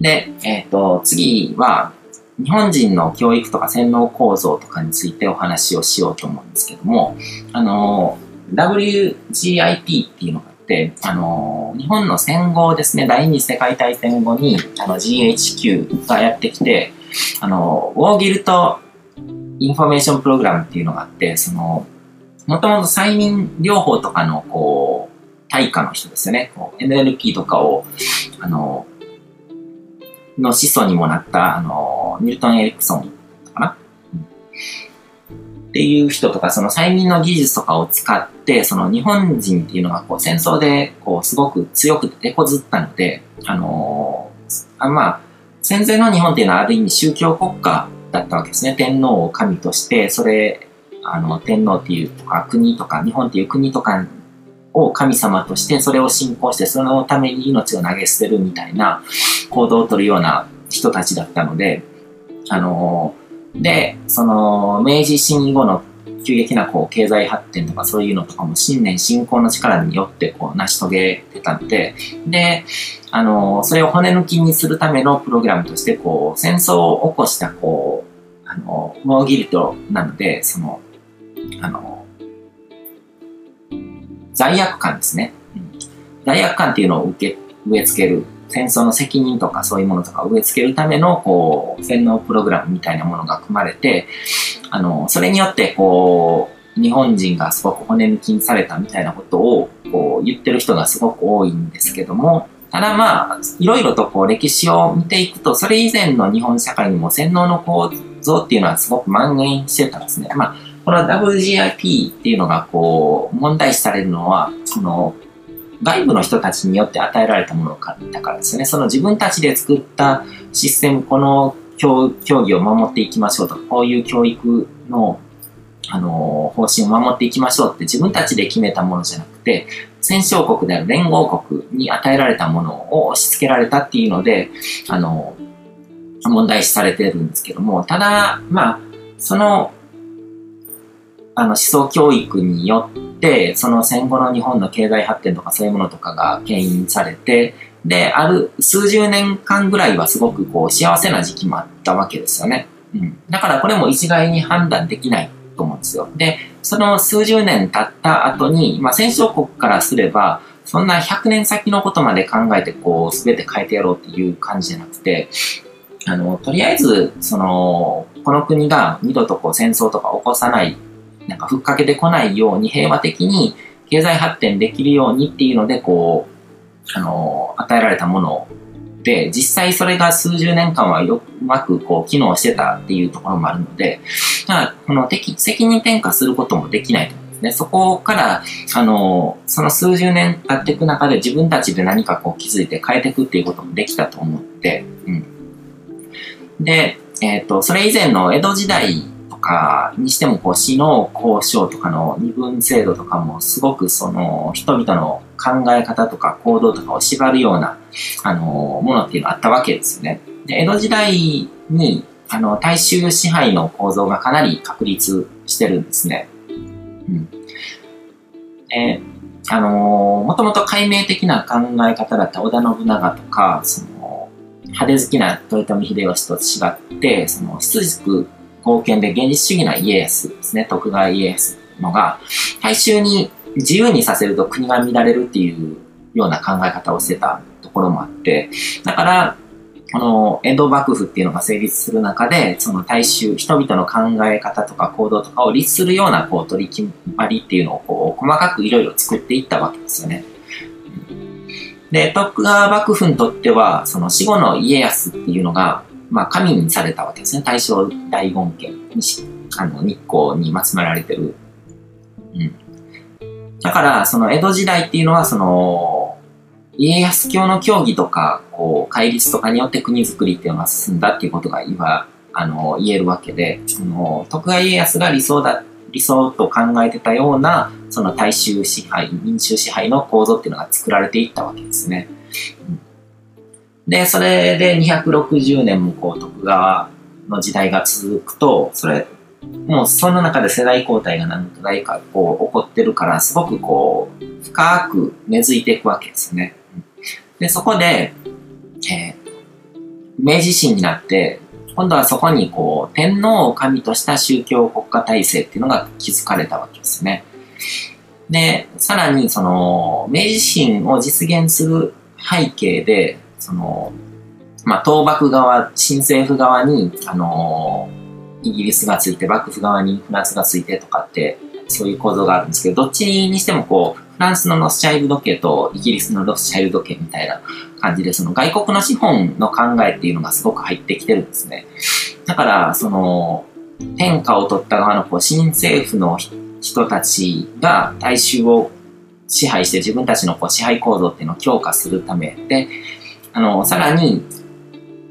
で、えっ、ー、と、次は、日本人の教育とか洗脳構造とかについてお話をしようと思うんですけども、あの、WGIP っていうのがあって、あの、日本の戦後ですね、第二次世界大戦後に、あの、GHQ がやってきて、あの、 War Guilt Information Program っていうのがあって、その、もともと催眠療法とかの、こう、対価の人ですよね。こう NLP とかを、あの、の始祖にもなった、あの、ニュートン・エリクソンかな、うん、っていう人とか、その催眠の技術とかを使って、その日本人っていうのがこう戦争でこうすごく強く手こずったので、あのあまあ、戦前の日本っていうのはある意味宗教国家だったわけですね。天皇を神として、それ、あの、天皇っていうとか国とか、日本っていう国とかを神様として、それを信仰して、そのために命を投げ捨てるみたいな行動をとるような人たちだったので、あの、で、その、明治維新後の急激なこう経済発展とかそういうのとかも信念信仰の力によってこう成し遂げてたので、で、あの、それを骨抜きにするためのプログラムとして、こう、戦争を起こしたこう、あの、モーギルトなので、その、あの、罪悪感ですね。うん、罪悪感っていうのを受け、植え付ける。戦争の責任とかそういうものとかを植え付けるための、こう、洗脳プログラムみたいなものが組まれて、あの、それによって、こう、日本人がすごく骨抜きにされたみたいなことを、こう、言ってる人がすごく多いんですけども、ただまあ、いろいろとこう歴史を見ていくと、それ以前の日本社会にも洗脳の構造っていうのはすごく蔓延してたんですね。まあ、この WGIP っていうのがこう、問題視されるのは、その、外部の人たちによって与えられたものだからですね。その自分たちで作ったシステム、この競技を守っていきましょうとか、こういう教育の、あの、方針を守っていきましょうって自分たちで決めたものじゃなくて、戦勝国である連合国に与えられたものを押し付けられたっていうので、あの、問題視されてるんですけども、ただ、まあ、その、あの思想教育によって、その戦後の日本の経済発展とかそういうものとかが牽引されて、で、ある数十年間ぐらいはすごくこう幸せな時期もあったわけですよね。うん。だからこれも一概に判断できないと思うんですよ。で、その数十年経った後に、まあ戦勝国からすれば、そんな100年先のことまで考えてこう全て変えてやろうっていう感じじゃなくて、あの、とりあえず、その、この国が二度とこう戦争とか起こさない、なんかふっかけてこないように平和的に経済発展できるようにっていうので、こう、あの、与えられたもので、実際それが数十年間はようまくこう機能してたっていうところもあるので、まあ、この責任転嫁することもできないと思うんですね。そこから、あの、その数十年経っていく中で自分たちで何かこう気づいて変えていくっていうこともできたと思って、うん。で、えっ、ー、と、それ以前の江戸時代かにしても、こう、死の交渉とかの二分制度とかも、すごくその、人々の考え方とか行動とかを縛るような、あの、ものっていうのがあったわけですよね。で、江戸時代に、あの、大衆支配の構造がかなり確立してるんですね。うん。で、あのもともと解明的な考え方だった織田信長とか、その、派手好きな豊臣秀吉と違って、その、質軸貢献で現実主義な家康ですね、徳川家康のが、大衆に自由にさせると国が乱れるっていうような考え方をしてたところもあって、だから、この江戸幕府っていうのが成立する中で、その大衆、人々の考え方とか行動とかを律するようなこう取り決まりっていうのをこう細かくいろいろ作っていったわけですよね。で、徳川幕府にとっては、その死後の家康っていうのが、まあ、神にされたわけですね。大正大権家に、あの、日光に祀られてる。うん。だから、その江戸時代っていうのは、その、家康教の教義とか、こう、戒律とかによって国づくりっていうのが進んだっていうことが今、あの、言えるわけで、その、徳川家康が理想だ、理想と考えてたような、その大衆支配、民衆支配の構造っていうのが作られていったわけですね。うんで、それで260年もこう徳川の時代が続くと、それ、もうその中で世代交代が何回かこう起こってるから、すごくこう、深く根付いていくわけですね。で、そこで、えー、明治維新になって、今度はそこにこう、天皇を神とした宗教国家体制っていうのが築かれたわけですね。で、さらにその、明治維新を実現する背景で、その、まあ、倒幕側、新政府側に、あのイギリスがついて、幕府側にフランスがついてとかって、そういう構造があるんですけど、どっちにしてもこう、フランスのロスチャイルド家とイギリスのロスチャイルド家みたいな感じで、その外国の資本の考えっていうのがすごく入ってきてるんですね。だから、その、天下を取った側のこう新政府の人たちが大衆を支配して自分たちのこう支配構造っていうのを強化するためで、あの、さらに、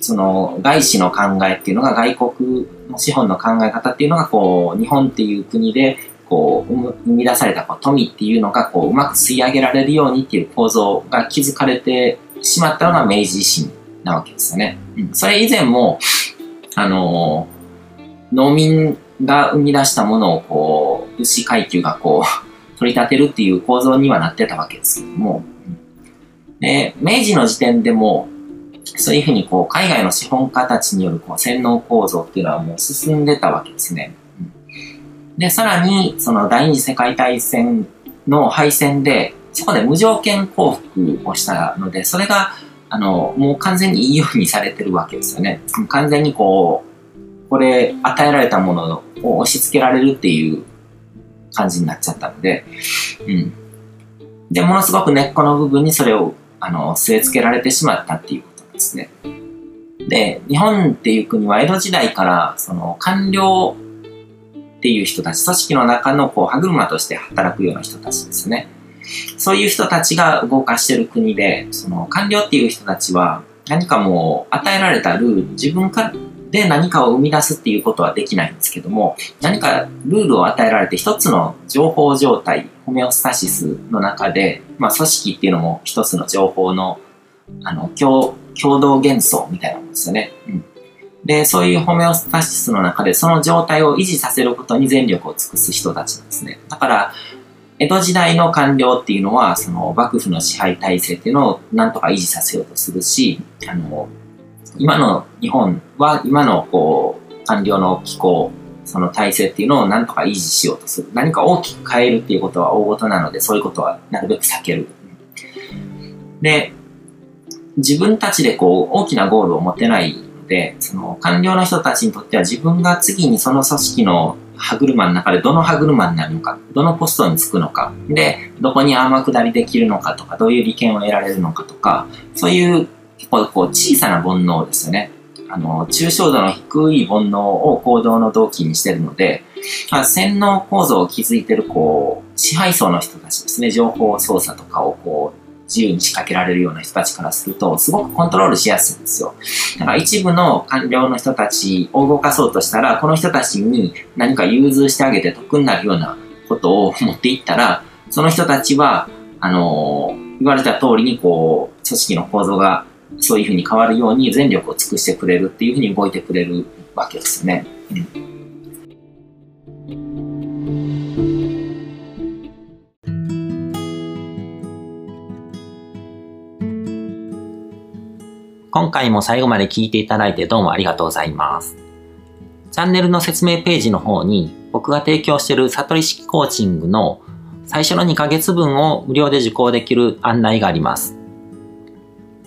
その外資の考えっていうのが外国の資本の考え方っていうのがこう日本っていう国でこう生み出されたこう富っていうのがこううまく吸い上げられるようにっていう構造が築かれてしまったのが明治維新なわけですよね。うん、それ以前も、あの、農民が生み出したものをこう、武士階級がこう、取り立てるっていう構造にはなってたわけですけども、で、明治の時点でも、そういうふうにこう、海外の資本家たちによるこう洗脳構造っていうのはもう進んでたわけですね。で、さらに、その第二次世界大戦の敗戦で、そこで無条件降伏をしたので、それが、あの、もう完全にいいようにされてるわけですよね。完全にこう、これ、与えられたものを押し付けられるっていう感じになっちゃったので、うん。で、ものすごく根っこの部分にそれを、あの、据え付けられてしまったっていうことですね。で、日本っていう国は江戸時代から、その、官僚っていう人たち、組織の中のこう歯車として働くような人たちですね。そういう人たちが動かしてる国で、その官僚っていう人たちは何かもう与えられたルール、自分かで何かを生み出すっていうことはできないんですけども、何かルールを与えられて一つの情報状態、ホメオスタシスの中で、まあ組織っていうのも一つの情報の、あの、共、共同幻想みたいなもんですよね。うんで、そういうホメオスタシスの中でその状態を維持させることに全力を尽くす人たちなんですね。だから、江戸時代の官僚っていうのは、その幕府の支配体制っていうのをなんとか維持させようとするし、あの、今の日本は今のこう、官僚の機構、その体制っていうのをなんとか維持しようとする。何か大きく変えるっていうことは大事なので、そういうことはなるべく避ける。で、自分たちでこう、大きなゴールを持てないので、その官僚の人たちにとっては自分が次にその組織の歯車の中でどの歯車になるのか、どのポストにつくのか、で、どこに天下りできるのかとか、どういう利権を得られるのかとか、そういう結構こう小さな煩悩ですよね。あの、抽象度の低い煩悩を行動の動機にしてるので、まあ、洗脳構造を築いてるこう、支配層の人たちですね、情報操作とかをこう、自由に仕掛けられるような人たちからすると、すごくコントロールしやすいんですよ。だから一部の官僚の人たちを動かそうとしたら、この人たちに何か融通してあげて得になるようなことを持っていったら、その人たちは、あの、言われた通りにこう、組織の構造がそういうふうに変わるように全力を尽くしてくれるっていうふうに動いてくれるわけですね。うん今回も最後まで聞いていただいてどうもありがとうございます。チャンネルの説明ページの方に僕が提供している悟り式コーチングの最初の2ヶ月分を無料で受講できる案内があります。